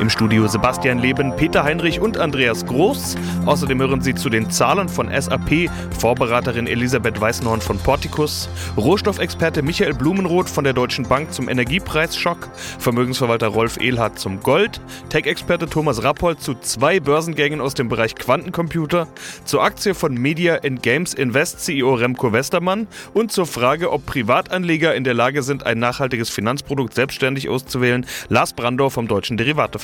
Im Studio Sebastian Leben, Peter Heinrich und Andreas Groß. Außerdem hören Sie zu den Zahlen von SAP, Vorberaterin Elisabeth Weißenhorn von Porticus, Rohstoffexperte Michael Blumenroth von der Deutschen Bank zum Energiepreisschock, Vermögensverwalter Rolf Ehlhardt zum Gold, Tech-Experte Thomas Rappold zu zwei Börsengängen aus dem Bereich Quantencomputer, zur Aktie von Media Games Invest CEO Remco Westermann und zur Frage, ob Privatanleger in der Lage sind, ein nachhaltiges Finanzprodukt selbstständig auszuwählen, Lars Brandor vom Deutschen Derivateverband.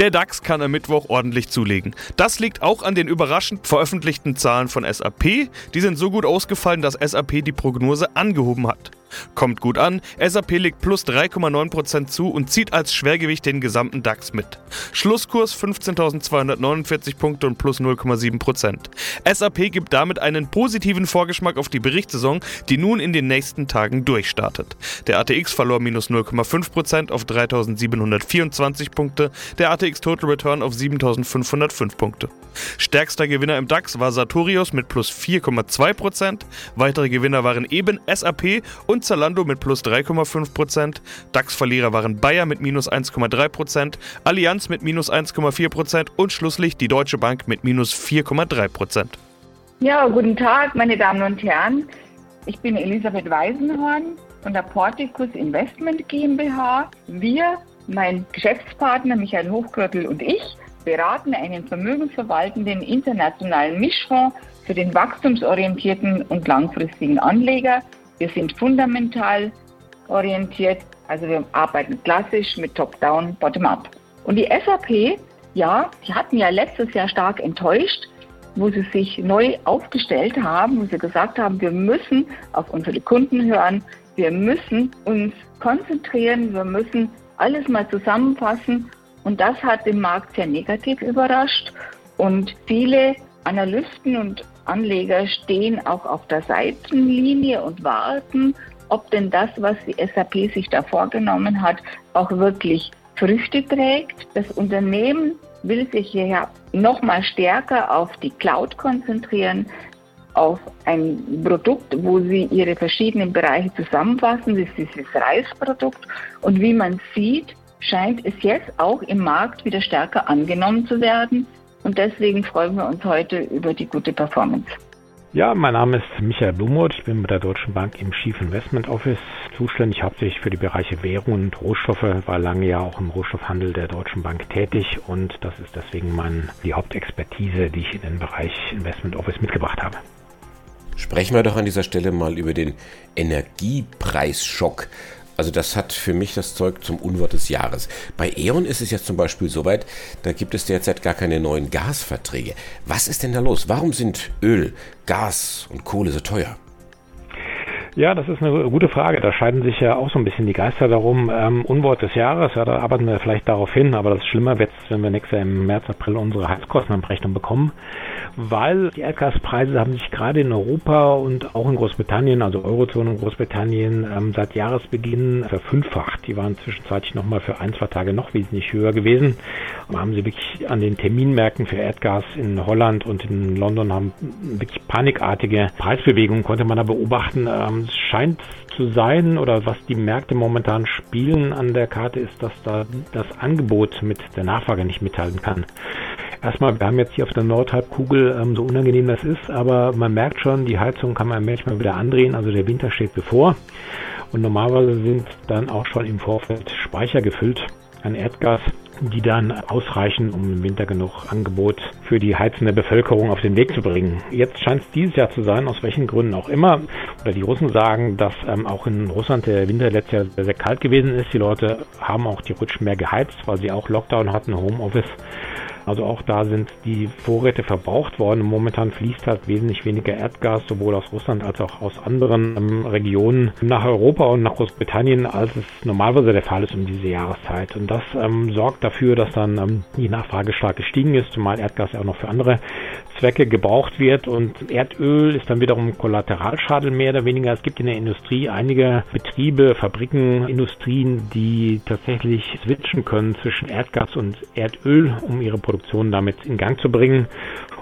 Der DAX kann am Mittwoch ordentlich zulegen. Das liegt auch an den überraschend veröffentlichten Zahlen von SAP. Die sind so gut ausgefallen, dass SAP die Prognose angehoben hat. Kommt gut an, SAP legt plus 3,9% zu und zieht als Schwergewicht den gesamten DAX mit. Schlusskurs 15.249 Punkte und plus 0,7%. SAP gibt damit einen positiven Vorgeschmack auf die Berichtssaison, die nun in den nächsten Tagen durchstartet. Der ATX verlor minus 0,5% auf 3.724 Punkte, der ATX Total Return auf 7.505 Punkte. Stärkster Gewinner im DAX war Sartorius mit plus 4,2%, weitere Gewinner waren eben SAP und und Zalando mit plus 3,5%. DAX-Verlierer waren Bayer mit minus 1,3%, Allianz mit minus 1,4% und schlusslich die Deutsche Bank mit minus 4,3%. Ja, guten Tag, meine Damen und Herren. Ich bin Elisabeth Weisenhorn von der Porticus Investment GmbH. Wir, mein Geschäftspartner Michael Hochkröttel und ich, beraten einen vermögensverwaltenden internationalen Mischfonds für den wachstumsorientierten und langfristigen Anleger wir sind fundamental orientiert, also wir arbeiten klassisch mit Top-Down, Bottom-Up. Und die SAP, ja, die hatten ja letztes Jahr stark enttäuscht, wo sie sich neu aufgestellt haben, wo sie gesagt haben, wir müssen auf unsere Kunden hören, wir müssen uns konzentrieren, wir müssen alles mal zusammenfassen. Und das hat den Markt sehr negativ überrascht. Und viele Analysten und Anleger stehen auch auf der Seitenlinie und warten, ob denn das, was die SAP sich da vorgenommen hat, auch wirklich Früchte trägt. Das Unternehmen will sich hier nochmal stärker auf die Cloud konzentrieren, auf ein Produkt, wo sie ihre verschiedenen Bereiche zusammenfassen. Das ist dieses Reisprodukt. Und wie man sieht, scheint es jetzt auch im Markt wieder stärker angenommen zu werden. Und deswegen freuen wir uns heute über die gute Performance. Ja, mein Name ist Michael Blumroth. Ich bin bei der Deutschen Bank im Chief Investment Office zuständig, hauptsächlich für die Bereiche Währung und Rohstoffe, war lange ja auch im Rohstoffhandel der Deutschen Bank tätig und das ist deswegen mein, die Hauptexpertise, die ich in den Bereich Investment Office mitgebracht habe. Sprechen wir doch an dieser Stelle mal über den Energiepreisschock. Also das hat für mich das Zeug zum Unwort des Jahres. Bei E.ON ist es jetzt zum Beispiel soweit, da gibt es derzeit gar keine neuen Gasverträge. Was ist denn da los? Warum sind Öl, Gas und Kohle so teuer? Ja, das ist eine gute Frage. Da scheiden sich ja auch so ein bisschen die Geister darum. Ähm, Unwort des Jahres, ja, da arbeiten wir vielleicht darauf hin, aber das Schlimmer wird wenn wir nächstes Jahr im März, April unsere Heizkostenabrechnung bekommen weil die Erdgaspreise haben sich gerade in Europa und auch in Großbritannien, also Eurozone und Großbritannien, ähm, seit Jahresbeginn verfünffacht. Die waren zwischenzeitlich nochmal für ein, zwei Tage noch wesentlich höher gewesen. Und haben sie wirklich an den Terminmärkten für Erdgas in Holland und in London haben wirklich panikartige Preisbewegungen konnte man da beobachten. Ähm, es scheint zu sein oder was die Märkte momentan spielen an der Karte ist, dass da das Angebot mit der Nachfrage nicht mithalten kann. Erstmal, wir haben jetzt hier auf der Nordhalbkugel, ähm, so unangenehm das ist, aber man merkt schon, die Heizung kann man manchmal wieder andrehen, also der Winter steht bevor. Und normalerweise sind dann auch schon im Vorfeld Speicher gefüllt an Erdgas, die dann ausreichen, um im Winter genug Angebot für die heizende Bevölkerung auf den Weg zu bringen. Jetzt scheint es dieses Jahr zu sein, aus welchen Gründen auch immer. Oder die Russen sagen, dass ähm, auch in Russland der Winter letztes Jahr sehr, sehr kalt gewesen ist. Die Leute haben auch die Rutschen mehr geheizt, weil sie auch Lockdown hatten, Homeoffice Also auch da sind die Vorräte verbraucht worden. Momentan fließt halt wesentlich weniger Erdgas, sowohl aus Russland als auch aus anderen ähm, Regionen nach Europa und nach Großbritannien, als es normalerweise der Fall ist um diese Jahreszeit. Und das ähm, sorgt dafür, dass dann ähm, die Nachfrage stark gestiegen ist, zumal Erdgas ja auch noch für andere Zwecke gebraucht wird und Erdöl ist dann wiederum Kollateralschaden mehr oder weniger. Es gibt in der Industrie einige Betriebe, Fabriken, Industrien, die tatsächlich switchen können zwischen Erdgas und Erdöl, um ihre Produktion damit in Gang zu bringen.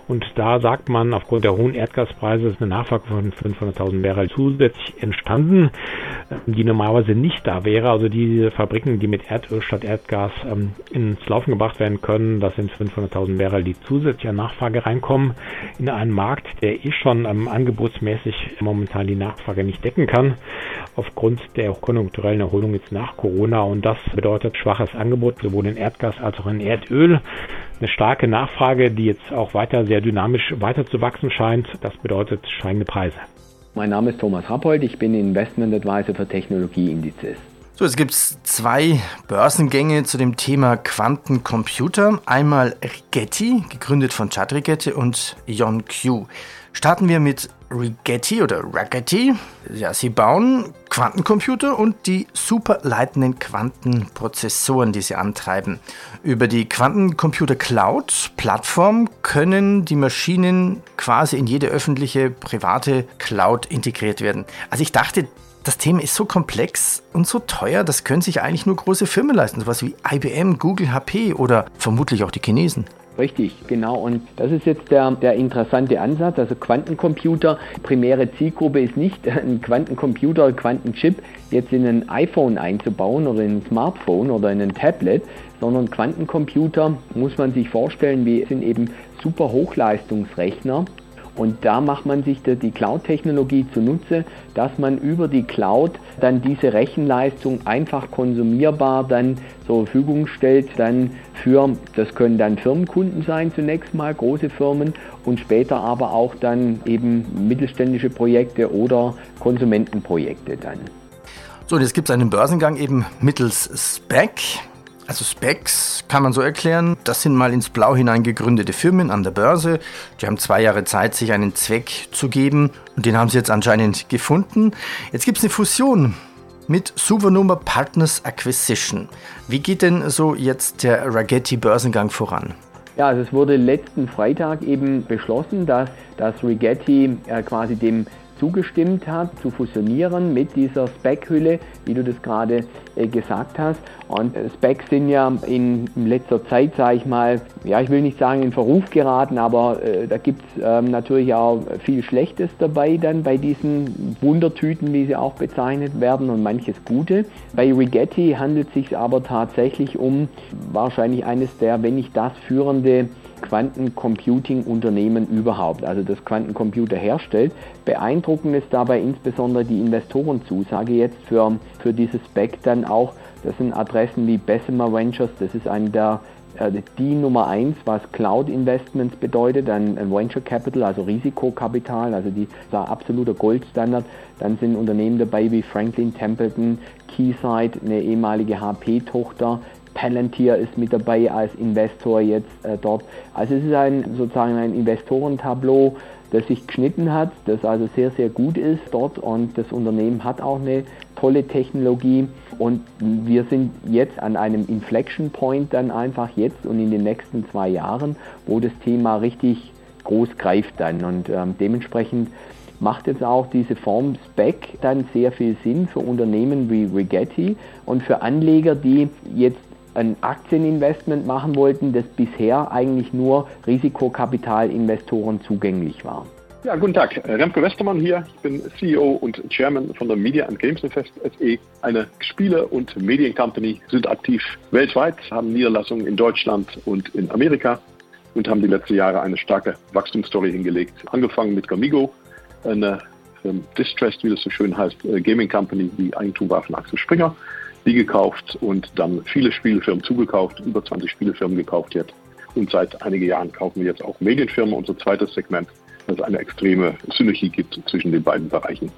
Und da sagt man, aufgrund der hohen Erdgaspreise ist eine Nachfrage von 500.000 Barrel zusätzlich entstanden, die normalerweise nicht da wäre. Also diese Fabriken, die mit Erdöl statt Erdgas ähm, ins Laufen gebracht werden können, das sind 500.000 Barrel, die zusätzlich an Nachfrage reinkommen in einen Markt, der eh schon ähm, angebotsmäßig momentan die Nachfrage nicht decken kann, aufgrund der konjunkturellen Erholung jetzt nach Corona. Und das bedeutet schwaches Angebot, sowohl in Erdgas als auch in Erdöl eine starke Nachfrage, die jetzt auch weiter sehr dynamisch weiter zu wachsen scheint. Das bedeutet steigende Preise. Mein Name ist Thomas Rappold, ich bin Investment Advisor für Technologieindizes. So, es gibt zwei Börsengänge zu dem Thema Quantencomputer. Einmal Rigetti, gegründet von Chad Rigetti und Yon Q. Starten wir mit Rigetti oder Rigetti. Ja, sie bauen Quantencomputer und die superleitenden Quantenprozessoren, die sie antreiben. Über die Quantencomputer Cloud Plattform können die Maschinen quasi in jede öffentliche private Cloud integriert werden. Also ich dachte, das Thema ist so komplex und so teuer, das können sich eigentlich nur große Firmen leisten, sowas wie IBM, Google, HP oder vermutlich auch die Chinesen. Richtig, genau. Und das ist jetzt der, der interessante Ansatz. Also Quantencomputer, primäre Zielgruppe ist nicht ein Quantencomputer, Quantenchip jetzt in ein iPhone einzubauen oder in ein Smartphone oder in ein Tablet, sondern Quantencomputer muss man sich vorstellen, wie sind eben super Hochleistungsrechner und da macht man sich die Cloud-Technologie zunutze, dass man über die Cloud dann diese Rechenleistung einfach konsumierbar dann zur Verfügung stellt, dann für, das können dann Firmenkunden sein zunächst mal, große Firmen und später aber auch dann eben mittelständische Projekte oder Konsumentenprojekte dann. So, jetzt gibt es einen Börsengang eben mittels SPEC. Also Specs kann man so erklären, das sind mal ins Blau hinein gegründete Firmen an der Börse. Die haben zwei Jahre Zeit, sich einen Zweck zu geben und den haben sie jetzt anscheinend gefunden. Jetzt gibt es eine Fusion mit Supernova Partners Acquisition. Wie geht denn so jetzt der Ragetti Börsengang voran? Ja, also es wurde letzten Freitag eben beschlossen, dass, dass Rigetti äh, quasi dem zugestimmt hat, zu fusionieren mit dieser Spec-Hülle, wie du das gerade äh, gesagt hast. Und äh, Specs sind ja in, letzter Zeit, sage ich mal, ja, ich will nicht sagen in Verruf geraten, aber äh, da gibt es ähm, natürlich auch viel Schlechtes dabei dann bei diesen Wundertüten, wie sie auch bezeichnet werden und manches Gute. Bei Rigetti handelt es sich aber tatsächlich um wahrscheinlich eines der, wenn nicht das führende Quantencomputing-Unternehmen überhaupt, also das Quantencomputer herstellt. Beeindruckend ist dabei insbesondere die Investorenzusage jetzt für, für dieses Spec dann auch. Das sind Adressen wie Bessemer Ventures, das ist eine der äh, die Nummer eins, was Cloud Investments bedeutet, ein, Venture Capital, also Risikokapital, also die war absoluter Goldstandard. Dann sind Unternehmen dabei wie Franklin Templeton, Keysight, eine ehemalige HP-Tochter, Palantir ist mit dabei als Investor jetzt äh, dort. Also es ist ein sozusagen ein Investorentableau, das sich geschnitten hat, das also sehr, sehr gut ist dort und das Unternehmen hat auch eine tolle Technologie und wir sind jetzt an einem Inflection Point dann einfach jetzt und in den nächsten zwei Jahren, wo das Thema richtig groß greift dann und ähm, dementsprechend macht jetzt auch diese Form Spec dann sehr viel Sinn für Unternehmen wie Rigetti und für Anleger, die jetzt ein Aktieninvestment machen wollten, das bisher eigentlich nur Risikokapitalinvestoren zugänglich war. Ja, guten Tag. Remke Westermann hier. Ich bin CEO und Chairman von der Media and Games Invest SE. Eine Spiele- und Mediencompany, sind aktiv weltweit, haben Niederlassungen in Deutschland und in Amerika und haben die letzten Jahre eine starke Wachstumsstory hingelegt. Angefangen mit Gamigo, eine ähm, Distressed, wie das so schön heißt, äh, Gaming Company, die Eigentum war von Axel Springer die gekauft und dann viele Spielefirmen zugekauft, über 20 Spielefirmen gekauft jetzt. Und seit einigen Jahren kaufen wir jetzt auch Medienfirmen, unser zweites Segment, dass es eine extreme Synergie gibt zwischen den beiden Bereichen.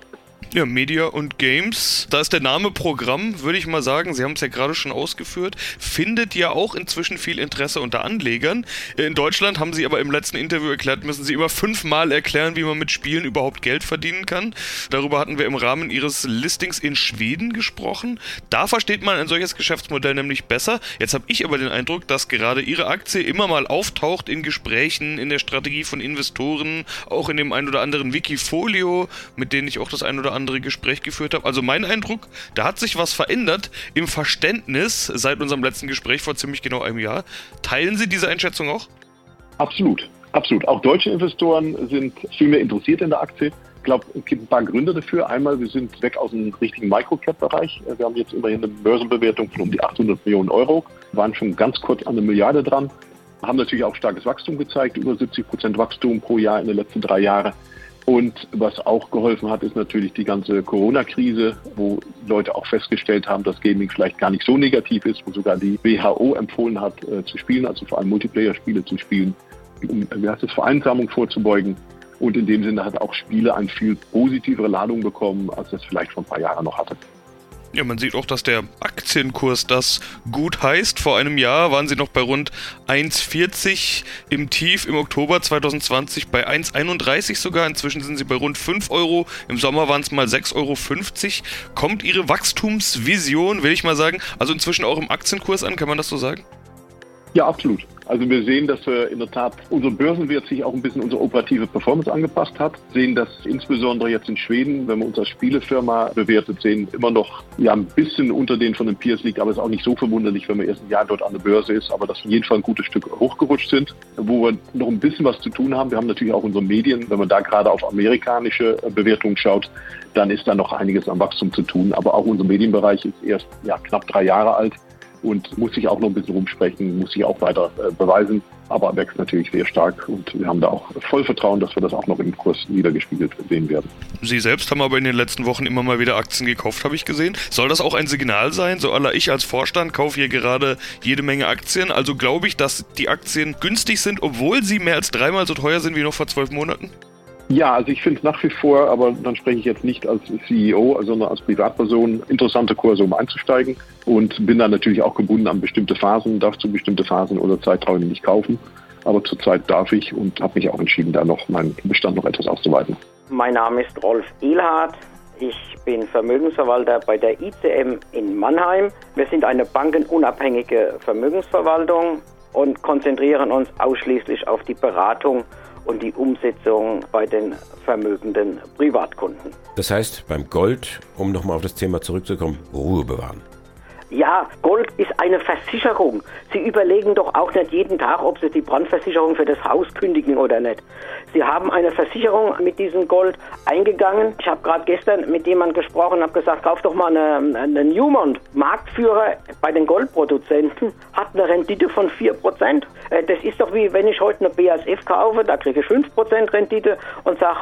Ja, Media und Games. Da ist der Name Programm, würde ich mal sagen, Sie haben es ja gerade schon ausgeführt, findet ja auch inzwischen viel Interesse unter Anlegern. In Deutschland haben Sie aber im letzten Interview erklärt, müssen Sie immer fünfmal erklären, wie man mit Spielen überhaupt Geld verdienen kann. Darüber hatten wir im Rahmen Ihres Listings in Schweden gesprochen. Da versteht man ein solches Geschäftsmodell nämlich besser. Jetzt habe ich aber den Eindruck, dass gerade Ihre Aktie immer mal auftaucht in Gesprächen, in der Strategie von Investoren, auch in dem ein oder anderen Wikifolio, mit denen ich auch das ein oder andere andere Gespräch geführt habe. Also mein Eindruck, da hat sich was verändert im Verständnis seit unserem letzten Gespräch vor ziemlich genau einem Jahr. Teilen Sie diese Einschätzung auch? Absolut, absolut. Auch deutsche Investoren sind viel mehr interessiert in der Aktie. Ich glaube, es gibt ein paar Gründe dafür. Einmal, wir sind weg aus dem richtigen Microcap-Bereich. Wir haben jetzt immerhin eine Börsenbewertung von um die 800 Millionen Euro, waren schon ganz kurz an eine Milliarde dran, haben natürlich auch starkes Wachstum gezeigt, über 70 Prozent Wachstum pro Jahr in den letzten drei Jahren. Und was auch geholfen hat, ist natürlich die ganze Corona-Krise, wo Leute auch festgestellt haben, dass Gaming vielleicht gar nicht so negativ ist, wo sogar die WHO empfohlen hat, äh, zu spielen, also vor allem Multiplayer-Spiele zu spielen, um wie heißt es, Vereinsamung vorzubeugen. Und in dem Sinne hat auch Spiele eine viel positivere Ladung bekommen, als es vielleicht vor ein paar Jahren noch hatte. Ja, man sieht auch, dass der Aktienkurs das gut heißt. Vor einem Jahr waren sie noch bei rund 1,40 im Tief im Oktober 2020 bei 1,31 sogar. Inzwischen sind sie bei rund 5 Euro. Im Sommer waren es mal 6,50 Euro. Kommt ihre Wachstumsvision, will ich mal sagen, also inzwischen auch im Aktienkurs an, kann man das so sagen? Ja, absolut. Also wir sehen, dass wir in der Tat unser Börsenwert sich auch ein bisschen unsere operative Performance angepasst hat. Sehen, dass insbesondere jetzt in Schweden, wenn wir uns als Spielefirma bewertet sehen, immer noch ja ein bisschen unter den von den Peers liegt, aber es ist auch nicht so verwunderlich, wenn man erst ein Jahr dort an der Börse ist, aber dass wir jeden Fall ein gutes Stück hochgerutscht sind, wo wir noch ein bisschen was zu tun haben. Wir haben natürlich auch unsere Medien, wenn man da gerade auf amerikanische Bewertungen schaut, dann ist da noch einiges am Wachstum zu tun. Aber auch unser Medienbereich ist erst ja, knapp drei Jahre alt und muss sich auch noch ein bisschen rumsprechen, muss sich auch weiter äh, beweisen, aber wächst natürlich sehr stark und wir haben da auch voll Vertrauen, dass wir das auch noch im Kurs niedergespiegelt sehen werden. Sie selbst haben aber in den letzten Wochen immer mal wieder Aktien gekauft, habe ich gesehen. Soll das auch ein Signal sein? So aller ich als Vorstand kaufe hier gerade jede Menge Aktien, also glaube ich, dass die Aktien günstig sind, obwohl sie mehr als dreimal so teuer sind wie noch vor zwölf Monaten? Ja, also ich finde es nach wie vor, aber dann spreche ich jetzt nicht als CEO, sondern als Privatperson, interessante Kurse, um einzusteigen und bin dann natürlich auch gebunden an bestimmte Phasen, darf zu bestimmte Phasen oder Zeiträume nicht kaufen. Aber zurzeit darf ich und habe mich auch entschieden, da noch meinen Bestand noch etwas auszuweiten. Mein Name ist Rolf Ehlhardt. Ich bin Vermögensverwalter bei der ICM in Mannheim. Wir sind eine bankenunabhängige Vermögensverwaltung und konzentrieren uns ausschließlich auf die Beratung und die Umsetzung bei den vermögenden Privatkunden. Das heißt, beim Gold, um nochmal auf das Thema zurückzukommen, Ruhe bewahren. Ja, Gold ist eine Versicherung. Sie überlegen doch auch nicht jeden Tag, ob Sie die Brandversicherung für das Haus kündigen oder nicht. Sie haben eine Versicherung mit diesem Gold eingegangen. Ich habe gerade gestern mit jemandem gesprochen und habe gesagt, kauf doch mal eine, eine Newmont. Marktführer bei den Goldproduzenten hat eine Rendite von 4%. Äh, das ist doch wie wenn ich heute eine BASF kaufe, da kriege ich 5% Rendite und sage,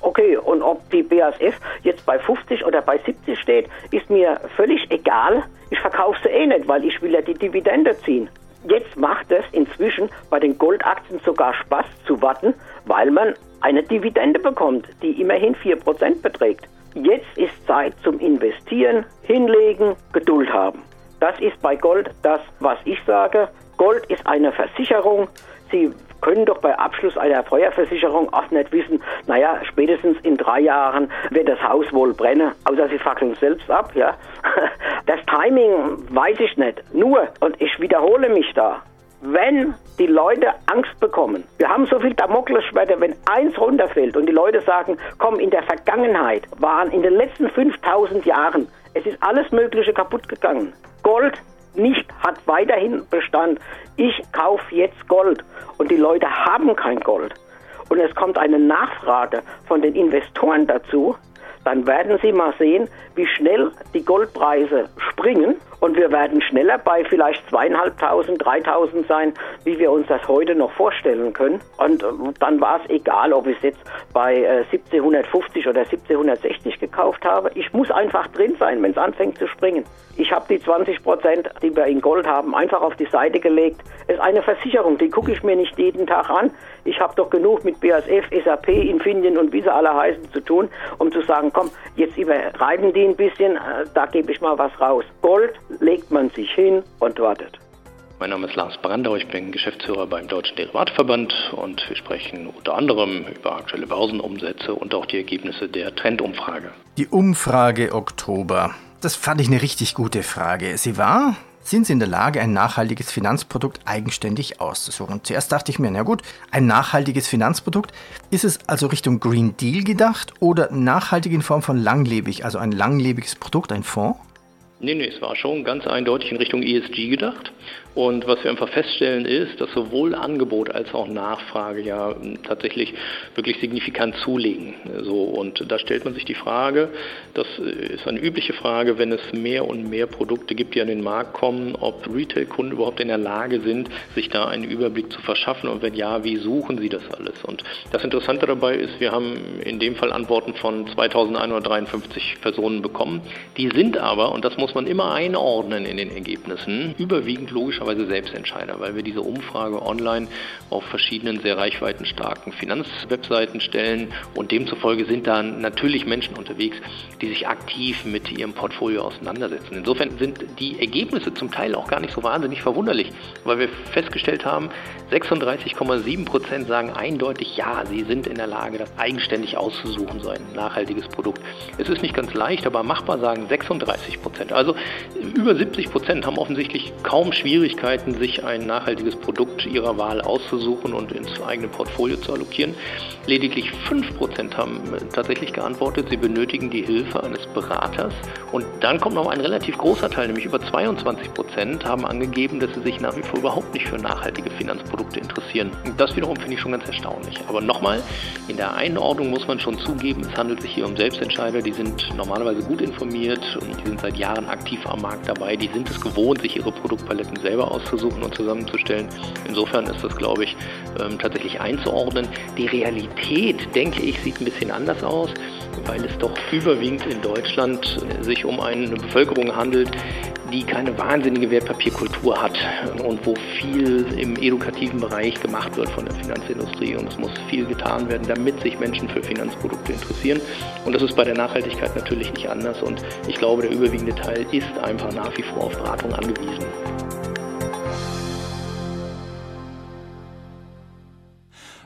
okay, und ob die BASF jetzt bei 50 oder bei 70 steht, ist mir völlig egal. Ich verkaufe sie eh nicht, weil ich will ja die Dividende ziehen. Jetzt macht es inzwischen bei den Goldaktien sogar Spaß zu warten, weil man eine Dividende bekommt, die immerhin 4% beträgt. Jetzt ist Zeit zum Investieren, hinlegen, Geduld haben. Das ist bei Gold das, was ich sage. Gold ist eine Versicherung. Sie können doch bei Abschluss einer Feuerversicherung auch nicht wissen, naja, spätestens in drei Jahren wird das Haus wohl brennen, außer sie fackeln selbst ab, ja. Das Timing weiß ich nicht. Nur, und ich wiederhole mich da, wenn die Leute Angst bekommen, wir haben so viel Damoklesschwerter, wenn eins runterfällt und die Leute sagen, komm, in der Vergangenheit waren in den letzten 5000 Jahren, es ist alles Mögliche kaputt gegangen. Gold nicht hat weiterhin Bestand. Ich kaufe jetzt Gold und die Leute haben kein Gold. Und es kommt eine Nachfrage von den Investoren dazu, dann werden Sie mal sehen, wie schnell die Goldpreise springen Und wir werden schneller bei vielleicht zweieinhalbtausend, dreitausend sein, wie wir uns das heute noch vorstellen können. Und äh, dann war es egal, ob ich es jetzt bei äh, 1750 oder 1760 gekauft habe. Ich muss einfach drin sein, wenn es anfängt zu springen. Ich habe die 20 Prozent, die wir in Gold haben, einfach auf die Seite gelegt. Es ist eine Versicherung, die gucke ich mir nicht jeden Tag an. Ich habe doch genug mit BASF, SAP, Infineon und wie sie alle heißen zu tun, um zu sagen, komm, jetzt übertreiben die ein bisschen, äh, da gebe ich mal was raus. Gold legt man sich hin und wartet. Mein Name ist Lars Brandau, ich bin Geschäftsführer beim Deutschen Derivatverband und wir sprechen unter anderem über aktuelle Börsenumsätze und auch die Ergebnisse der Trendumfrage. Die Umfrage Oktober. Das fand ich eine richtig gute Frage. Sie war, sind Sie in der Lage, ein nachhaltiges Finanzprodukt eigenständig auszusuchen? Zuerst dachte ich mir, na gut, ein nachhaltiges Finanzprodukt, ist es also Richtung Green Deal gedacht oder nachhaltig in Form von langlebig, also ein langlebiges Produkt, ein Fonds? Nee, nee, es war schon ganz eindeutig in Richtung ESG gedacht. Und was wir einfach feststellen ist, dass sowohl Angebot als auch Nachfrage ja tatsächlich wirklich signifikant zulegen. So, und da stellt man sich die Frage, das ist eine übliche Frage, wenn es mehr und mehr Produkte gibt, die an den Markt kommen, ob Retail-Kunden überhaupt in der Lage sind, sich da einen Überblick zu verschaffen und wenn ja, wie suchen sie das alles? Und das Interessante dabei ist, wir haben in dem Fall Antworten von 2153 Personen bekommen. Die sind aber, und das muss man immer einordnen in den Ergebnissen, überwiegend logisch logischerweise Selbstentscheider, weil wir diese Umfrage online auf verschiedenen sehr reichweitenstarken Finanzwebseiten stellen und demzufolge sind da natürlich Menschen unterwegs, die sich aktiv mit ihrem Portfolio auseinandersetzen. Insofern sind die Ergebnisse zum Teil auch gar nicht so wahnsinnig verwunderlich, weil wir festgestellt haben, 36,7 Prozent sagen eindeutig, ja, sie sind in der Lage, das eigenständig auszusuchen, so ein nachhaltiges Produkt. Es ist nicht ganz leicht, aber machbar sagen 36 Prozent. Also über 70 Prozent haben offensichtlich kaum Schwierigkeiten, Möglichkeiten, sich ein nachhaltiges Produkt ihrer Wahl auszusuchen und ins eigene Portfolio zu allokieren. Lediglich 5% haben tatsächlich geantwortet, sie benötigen die Hilfe eines Beraters. Und dann kommt noch ein relativ großer Teil, nämlich über 22% haben angegeben, dass sie sich nach wie vor überhaupt nicht für nachhaltige Finanzprodukte interessieren. Und das wiederum finde ich schon ganz erstaunlich. Aber nochmal, in der Einordnung muss man schon zugeben, es handelt sich hier um Selbstentscheider, die sind normalerweise gut informiert und die sind seit Jahren aktiv am Markt dabei, die sind es gewohnt, sich ihre Produktpaletten selber selber auszusuchen und zusammenzustellen. Insofern ist das, glaube ich, ähm, tatsächlich einzuordnen. Die Realität, denke ich, sieht ein bisschen anders aus, weil es doch überwiegend in Deutschland äh, sich um eine Bevölkerung handelt, die keine wahnsinnige Wertpapierkultur hat und wo viel im edukativen Bereich gemacht wird von der Finanzindustrie und es muss viel getan werden, damit sich Menschen für Finanzprodukte interessieren. Und das ist bei der Nachhaltigkeit natürlich nicht anders und ich glaube, der überwiegende Teil ist einfach nach wie vor auf Beratung angewiesen.